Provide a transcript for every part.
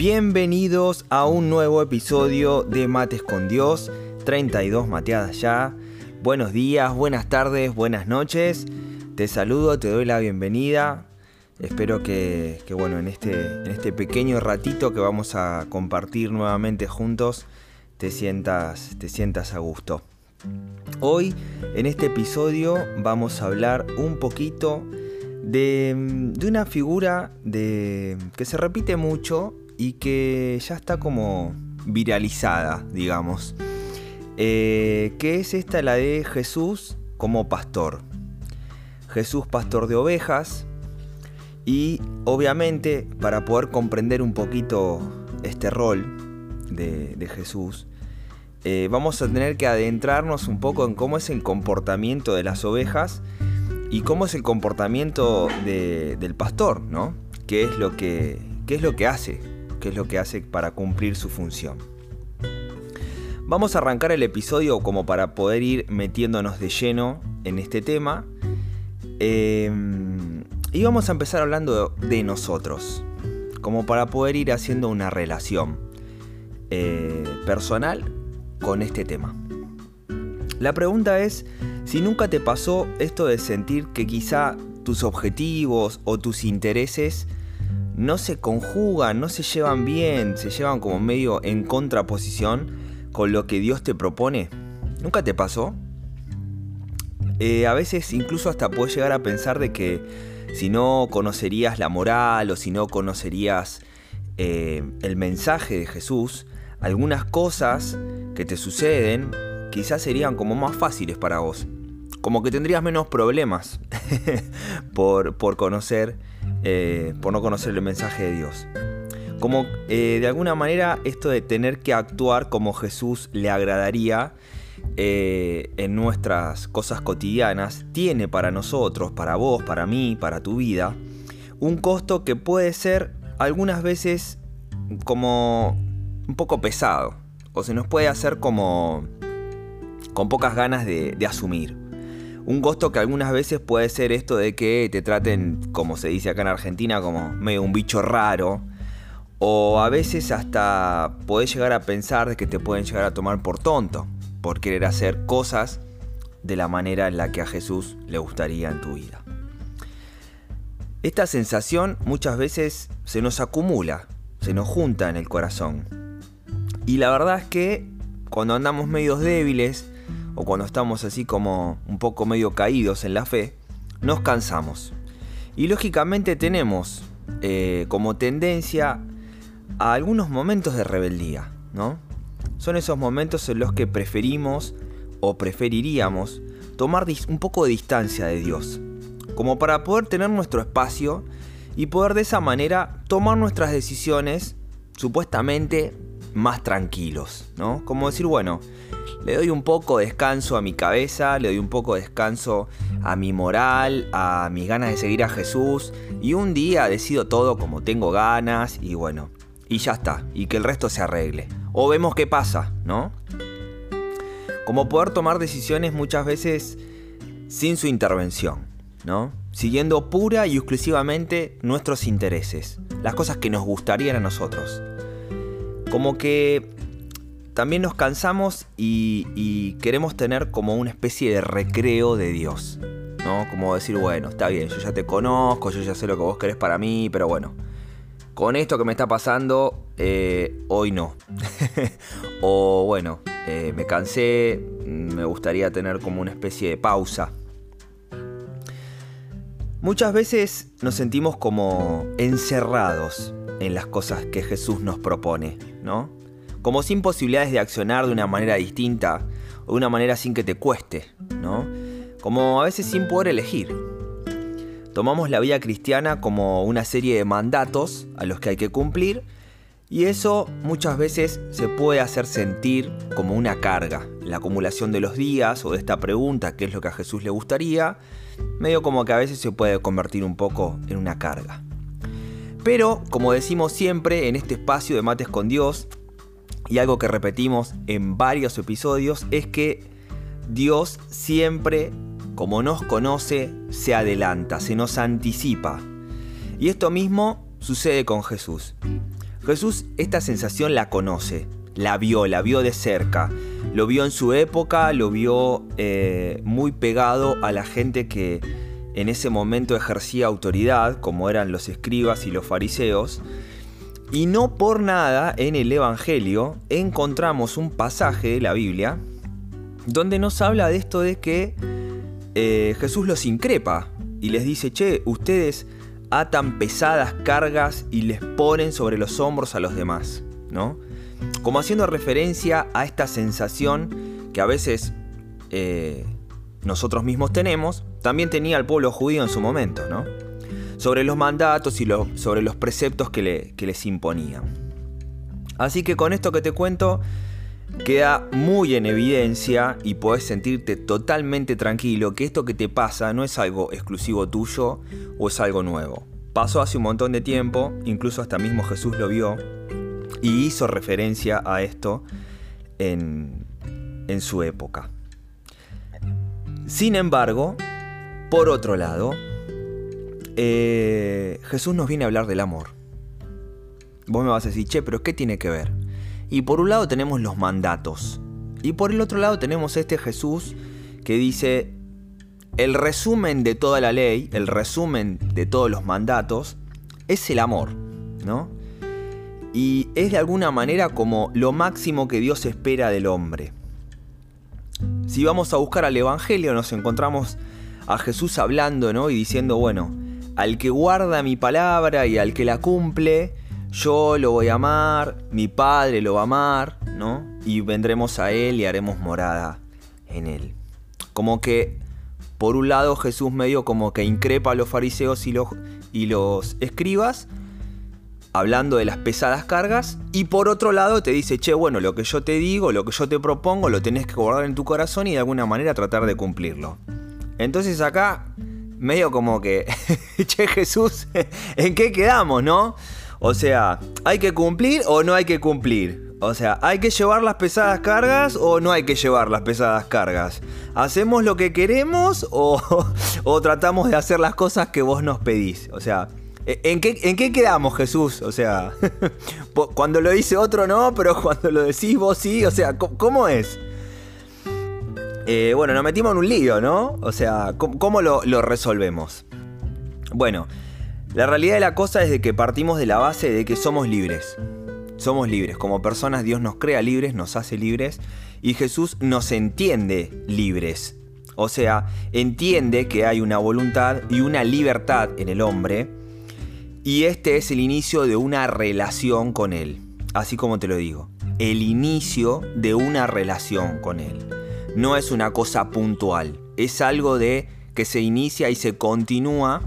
Bienvenidos a un nuevo episodio de Mates con Dios, 32 mateadas ya. Buenos días, buenas tardes, buenas noches. Te saludo, te doy la bienvenida. Espero que, bueno, en este, en este pequeño ratito que vamos a compartir nuevamente juntos, te sientas, te sientas a gusto. Hoy, en este episodio, vamos a hablar un poquito de, de una figura de, que se repite mucho y que ya está como viralizada, digamos. Eh, que es esta la de Jesús como pastor. Jesús pastor de ovejas. Y obviamente para poder comprender un poquito este rol de, Jesús, eh, vamos a tener que adentrarnos un poco en cómo es el comportamiento de las ovejas y cómo es el comportamiento del pastor, ¿no? ¿Qué es lo que, qué es lo que hace qué es lo que hace para cumplir su función. Vamos a arrancar el episodio como para poder ir metiéndonos de lleno en este tema. Em, y vamos a empezar hablando de nosotros, como para poder ir haciendo una relación eh, personal con este tema. La pregunta es si nunca te pasó esto de sentir que quizá tus objetivos o tus intereses no se conjugan, no se llevan bien, se llevan como medio en contraposición con lo que Dios te propone. ¿Nunca te pasó? Eh, a veces incluso hasta puedes llegar a pensar de que si no conocerías la moral o si no conocerías eh, el mensaje de Jesús, algunas cosas que te suceden quizás serían como más fáciles para vos. Como que tendrías menos problemas por, por conocer eh, por no conocer el mensaje de Dios. Como eh, de alguna manera esto de tener que actuar como Jesús le agradaría eh, en nuestras cosas cotidianas, tiene para nosotros, para vos, para mí, para tu vida, un costo que puede ser algunas veces como un poco pesado, o se nos puede hacer como con pocas ganas de asumir. Un costo que algunas veces puede ser esto de que te traten, como se dice acá en Argentina, como medio un bicho raro. O a veces hasta podés llegar a pensar de que te pueden llegar a tomar por tonto, por querer hacer cosas de la manera en la que a Jesús le gustaría en tu vida. Esta sensación muchas veces se nos acumula, se nos junta en el corazón. Y la verdad es que cuando andamos medios débiles, o cuando estamos así como un poco medio caídos en la fe, nos cansamos. Y lógicamente tenemos eh, como tendencia a algunos momentos de rebeldía, ¿no? Son esos momentos en los que preferimos o preferiríamos tomar un poco de distancia de Dios, como para poder tener nuestro espacio y poder de esa manera tomar nuestras decisiones supuestamente más tranquilos, ¿no? Como decir, bueno, le doy un poco de descanso a mi cabeza, le doy un poco de descanso a mi moral, a mis ganas de seguir a Jesús y un día decido todo como tengo ganas y bueno, y ya está, y que el resto se arregle. O vemos qué pasa, ¿no? Como poder tomar decisiones muchas veces sin su intervención, ¿no? Siguiendo pura y exclusivamente nuestros intereses, las cosas que nos gustarían a nosotros. Como que también nos cansamos y, queremos tener como una especie de recreo de Dios. ¿no? Como decir, bueno, está bien, yo ya te conozco, yo ya sé lo que vos querés para mí, pero bueno, con esto que me está pasando, eh, hoy no. o bueno, eh, me cansé, me gustaría tener como una especie de pausa. Muchas veces nos sentimos como encerrados en las cosas que Jesús nos propone, ¿no? Como sin posibilidades de accionar de una manera distinta o de una manera sin que te cueste, ¿no? Como a veces sin poder elegir. Tomamos la vida cristiana como una serie de mandatos a los que hay que cumplir y eso muchas veces se puede hacer sentir como una carga, la acumulación de los días o de esta pregunta, qué es lo que a Jesús le gustaría, medio como que a veces se puede convertir un poco en una carga. Pero, como decimos siempre en este espacio de Mates con Dios, y algo que repetimos en varios episodios, es que Dios siempre, como nos conoce, se adelanta, se nos anticipa. Y esto mismo sucede con Jesús. Jesús esta sensación la conoce, la vio, la vio de cerca, lo vio en su época, lo vio eh, muy pegado a la gente que en ese momento ejercía autoridad, como eran los escribas y los fariseos. Y no por nada en el Evangelio encontramos un pasaje de la Biblia donde nos habla de esto de que eh, Jesús los increpa y les dice, che, ustedes atan pesadas cargas y les ponen sobre los hombros a los demás, ¿no? Como haciendo referencia a esta sensación que a veces eh, nosotros mismos tenemos, también tenía el pueblo judío en su momento, ¿no? Sobre los mandatos y sobre los preceptos que, que les imponían. Así que con esto que te cuento, queda muy en evidencia y podés sentirte totalmente tranquilo que esto que te pasa no es algo exclusivo tuyo o es algo nuevo. Pasó hace un montón de tiempo, incluso hasta mismo Jesús lo vio y hizo referencia a esto en, su época. Sin embargo, por otro lado, eh, Jesús nos viene a hablar del amor. Vos me vas a decir, che, pero ¿qué tiene que ver? Y por un lado tenemos los mandatos. Y por el otro lado tenemos este Jesús que dice, el resumen de toda la ley, el resumen de todos los mandatos, es el amor, ¿no? Y es de alguna manera como lo máximo que Dios espera del hombre. Si vamos a buscar al Evangelio nos encontramos a Jesús hablando, ¿no? Y diciendo, bueno, al que guarda mi palabra y al que la cumple, yo lo voy a amar, mi Padre lo va a amar, ¿no? Y vendremos a Él y haremos morada en Él. Como que, por un lado, Jesús medio como que increpa a los fariseos y los, y los escribas, hablando de las pesadas cargas, y por otro lado te dice, che, bueno, lo que yo te digo, lo que yo te propongo, lo tenés que guardar en tu corazón y de alguna manera tratar de cumplirlo. Entonces acá, medio como que, che Jesús, ¿en qué quedamos, no? O sea, ¿hay que cumplir o no hay que cumplir? O sea, ¿hay que llevar las pesadas cargas o no hay que llevar las pesadas cargas? ¿Hacemos lo que queremos o, tratamos de hacer las cosas que vos nos pedís? O sea, ¿en qué, en qué quedamos Jesús? O sea, cuando lo dice otro no, pero cuando lo decís vos sí, o sea, ¿cómo es? Eh, bueno, nos metimos en un lío, ¿no? O sea, ¿cómo, lo, lo resolvemos? Bueno, la realidad de la cosa es de que partimos de la base de que somos libres. Somos libres. Como personas Dios nos crea libres, nos hace libres y Jesús nos entiende libres. O sea, entiende que hay una voluntad y una libertad en el hombre y este es el inicio de una relación con Él. Así como te lo digo, el inicio de una relación con Él. No es una cosa puntual, es algo de que se inicia y se continúa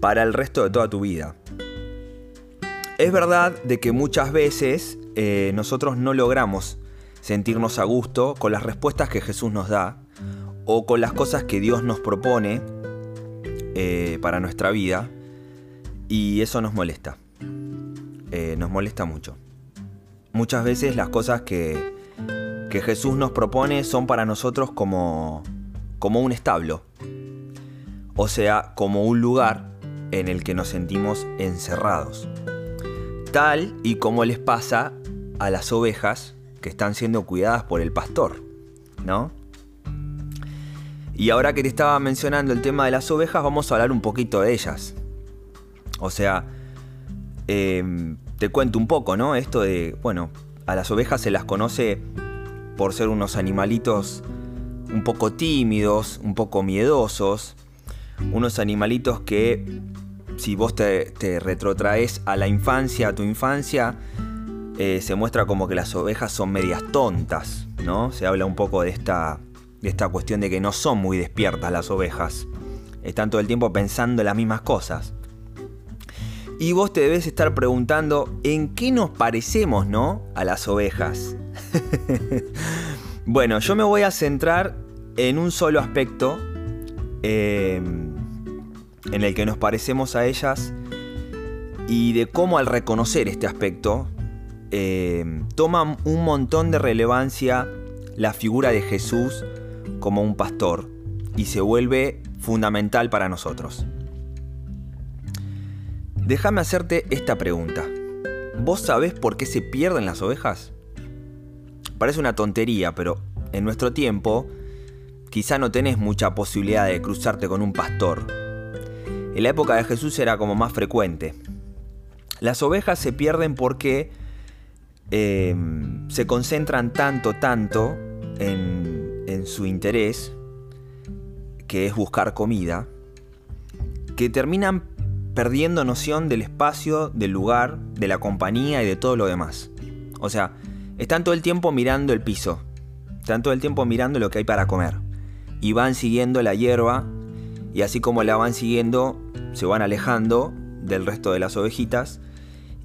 para el resto de toda tu vida. Es verdad de que muchas veces eh, nosotros no logramos sentirnos a gusto con las respuestas que Jesús nos da o con las cosas que Dios nos propone eh, para nuestra vida y eso nos molesta. Eh, nos molesta mucho. Muchas veces las cosas que, que Jesús nos propone son para nosotros como, como un establo. O sea, como un lugar en el que nos sentimos encerrados. Tal y como les pasa a las ovejas que están siendo cuidadas por el pastor, ¿no? Y ahora que te estaba mencionando el tema de las ovejas, vamos a hablar un poquito de ellas. O sea, em, te cuento un poco, ¿no? Esto de, bueno, a las ovejas se las conoce por ser unos animalitos un poco tímidos, un poco miedosos, unos animalitos que si vos te, retrotraes a la infancia, a tu infancia, eh, se muestra como que las ovejas son medias tontas, ¿no? Se habla un poco de esta, de esta cuestión de que no son muy despiertas las ovejas. Están todo el tiempo pensando en las mismas cosas. Y vos te debes estar preguntando en qué nos parecemos, ¿no? A las ovejas. bueno, yo me voy a centrar en un solo aspecto eh, en el que nos parecemos a ellas y de cómo al reconocer este aspecto eh, toma un montón de relevancia la figura de Jesús como un pastor y se vuelve fundamental para nosotros. Déjame hacerte esta pregunta. ¿Vos sabés por qué se pierden las ovejas? Parece una tontería, pero en nuestro tiempo quizá no tenés mucha posibilidad de cruzarte con un pastor. En la época de Jesús era como más frecuente. Las ovejas se pierden porque em, se concentran tanto, tanto en, en su interés, que es buscar comida, que terminan perdiendo noción del espacio, del lugar, de la compañía y de todo lo demás. O sea, están todo el tiempo mirando el piso, están todo el tiempo mirando lo que hay para comer. Y van siguiendo la hierba y así como la van siguiendo, se van alejando del resto de las ovejitas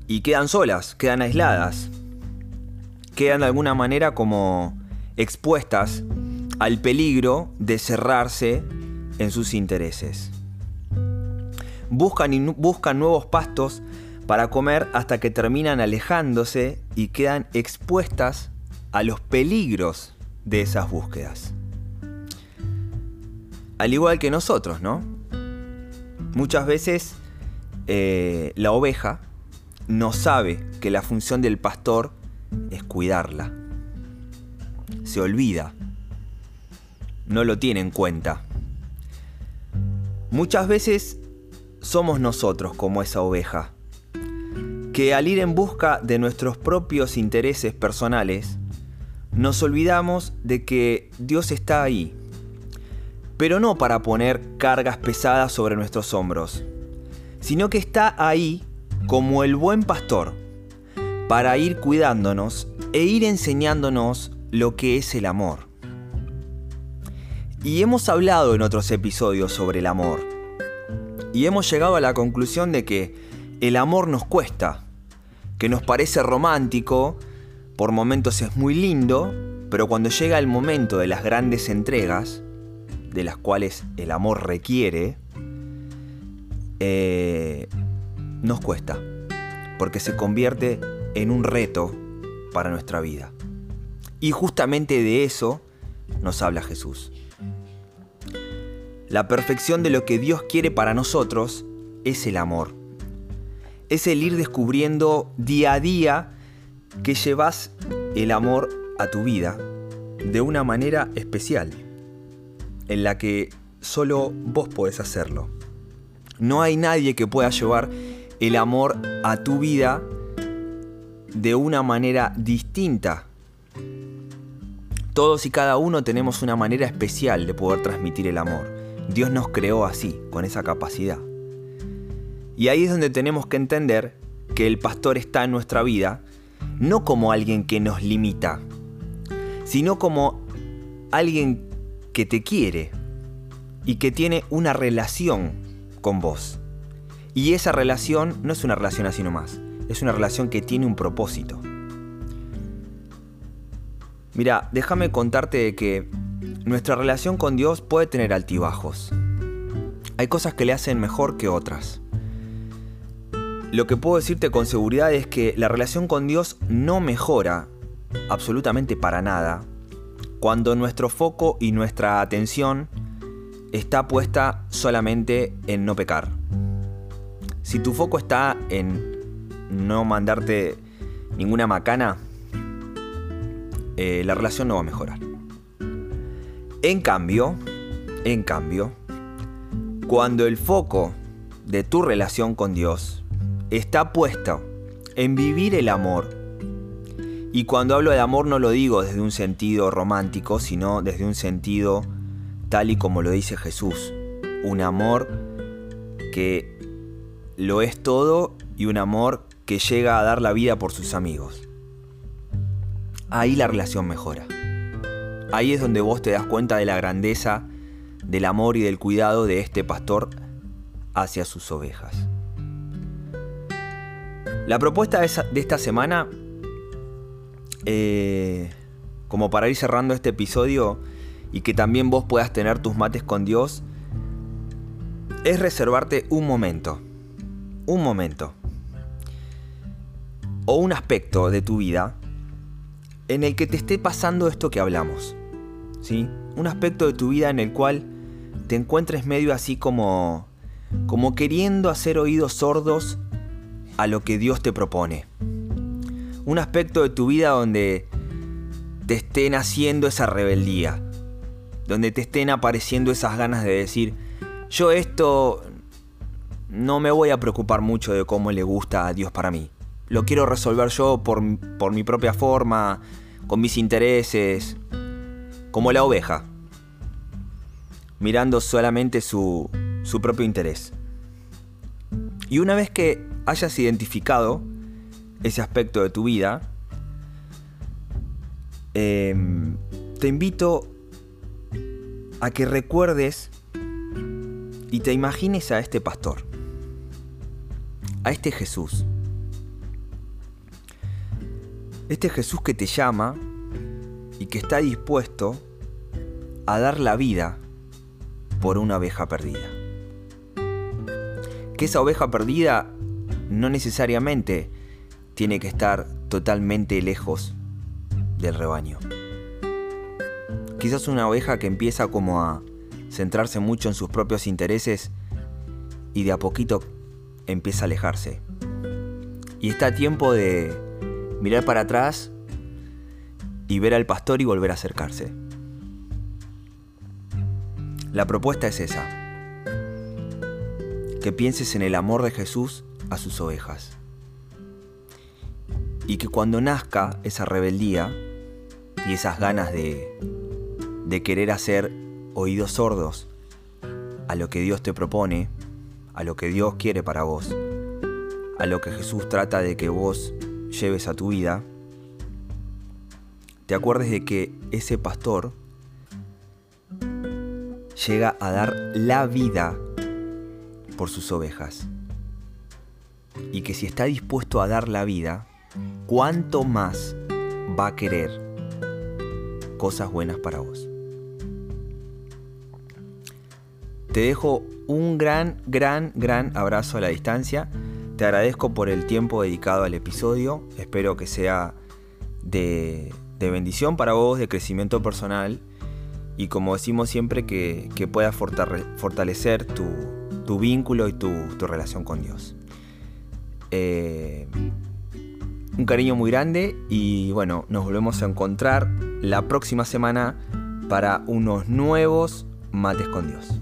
y quedan solas, quedan aisladas. Quedan de alguna manera como expuestas al peligro de cerrarse en sus intereses buscan, y buscan nuevos pastos para comer hasta que terminan alejándose y quedan expuestas a los peligros de esas búsquedas. Al igual que nosotros, ¿no? Muchas veces eh, la oveja no sabe que la función del pastor es cuidarla. Se olvida. No lo tiene en cuenta. Muchas veces somos nosotros como esa oveja, que al ir en busca de nuestros propios intereses personales, nos olvidamos de que Dios está ahí, pero no para poner cargas pesadas sobre nuestros hombros, sino que está ahí como el buen pastor, para ir cuidándonos e ir enseñándonos lo que es el amor. Y hemos hablado en otros episodios sobre el amor y hemos llegado a la conclusión de que el amor nos cuesta, que nos parece romántico, por momentos es muy lindo, pero cuando llega el momento de las grandes entregas, de las cuales el amor requiere, eh, nos cuesta, porque se convierte en un reto para nuestra vida. Y justamente de eso nos habla Jesús. La perfección de lo que Dios quiere para nosotros es el amor. Es el ir descubriendo día a día que llevas el amor a tu vida de una manera especial, en la que solo vos podés hacerlo. No hay nadie que pueda llevar el amor a tu vida de una manera distinta. Todos y cada uno tenemos una manera especial de poder transmitir el amor. Dios nos creó así, con esa capacidad. Y ahí es donde tenemos que entender que el pastor está en nuestra vida no como alguien que nos limita, sino como alguien que te quiere y que tiene una relación con vos. Y esa relación no es una relación así nomás, es una relación que tiene un propósito. Mira, déjame contarte que nuestra relación con Dios puede tener altibajos. Hay cosas que le hacen mejor que otras. Lo que puedo decirte con seguridad es que la relación con Dios no mejora absolutamente para nada cuando nuestro foco y nuestra atención está puesta solamente en no pecar. Si tu foco está en no mandarte ninguna macana, eh, la relación no va a mejorar. En cambio, en cambio, cuando el foco de tu relación con Dios está puesto en vivir el amor, y cuando hablo de amor no lo digo desde un sentido romántico, sino desde un sentido tal y como lo dice Jesús, un amor que lo es todo y un amor que llega a dar la vida por sus amigos. Ahí la relación mejora. Ahí es donde vos te das cuenta de la grandeza del amor y del cuidado de este pastor hacia sus ovejas. La propuesta de esta semana, eh, como para ir cerrando este episodio y que también vos puedas tener tus mates con Dios, es reservarte un momento, un momento, o un aspecto de tu vida en el que te esté pasando esto que hablamos. ¿sí? Un aspecto de tu vida en el cual te encuentres medio así como, como queriendo hacer oídos sordos a lo que Dios te propone. Un aspecto de tu vida donde te estén haciendo esa rebeldía, donde te estén apareciendo esas ganas de decir, yo esto no me voy a preocupar mucho de cómo le gusta a Dios para mí. Lo quiero resolver yo por, por mi propia forma, con mis intereses, como la oveja, mirando solamente su, su propio interés. Y una vez que hayas identificado ese aspecto de tu vida, em, te invito a que recuerdes y te imagines a este pastor, a este Jesús. Este Jesús que te llama y que está dispuesto a dar la vida por una oveja perdida. Que esa oveja perdida no necesariamente tiene que estar totalmente lejos del rebaño. Quizás una oveja que empieza como a centrarse mucho en sus propios intereses y de a poquito empieza a alejarse. Y está a tiempo de mirar para atrás y ver al pastor y volver a acercarse. La propuesta es esa. Que pienses en el amor de Jesús a sus ovejas. Y que cuando nazca esa rebeldía y esas ganas de, de querer hacer oídos sordos a lo que Dios te propone, a lo que Dios quiere para vos, a lo que Jesús trata de que vos lleves a tu vida, te acuerdes de que ese pastor llega a dar la vida por sus ovejas. Y que si está dispuesto a dar la vida, ¿cuánto más va a querer cosas buenas para vos? Te dejo un gran, gran, gran abrazo a la distancia. Te agradezco por el tiempo dedicado al episodio. Espero que sea de bendición para vos, de crecimiento personal y como decimos siempre que, que pueda fortalecer tu, vínculo y tu, relación con Dios. Eh, un cariño muy grande y bueno, nos volvemos a encontrar la próxima semana para unos nuevos mates con Dios.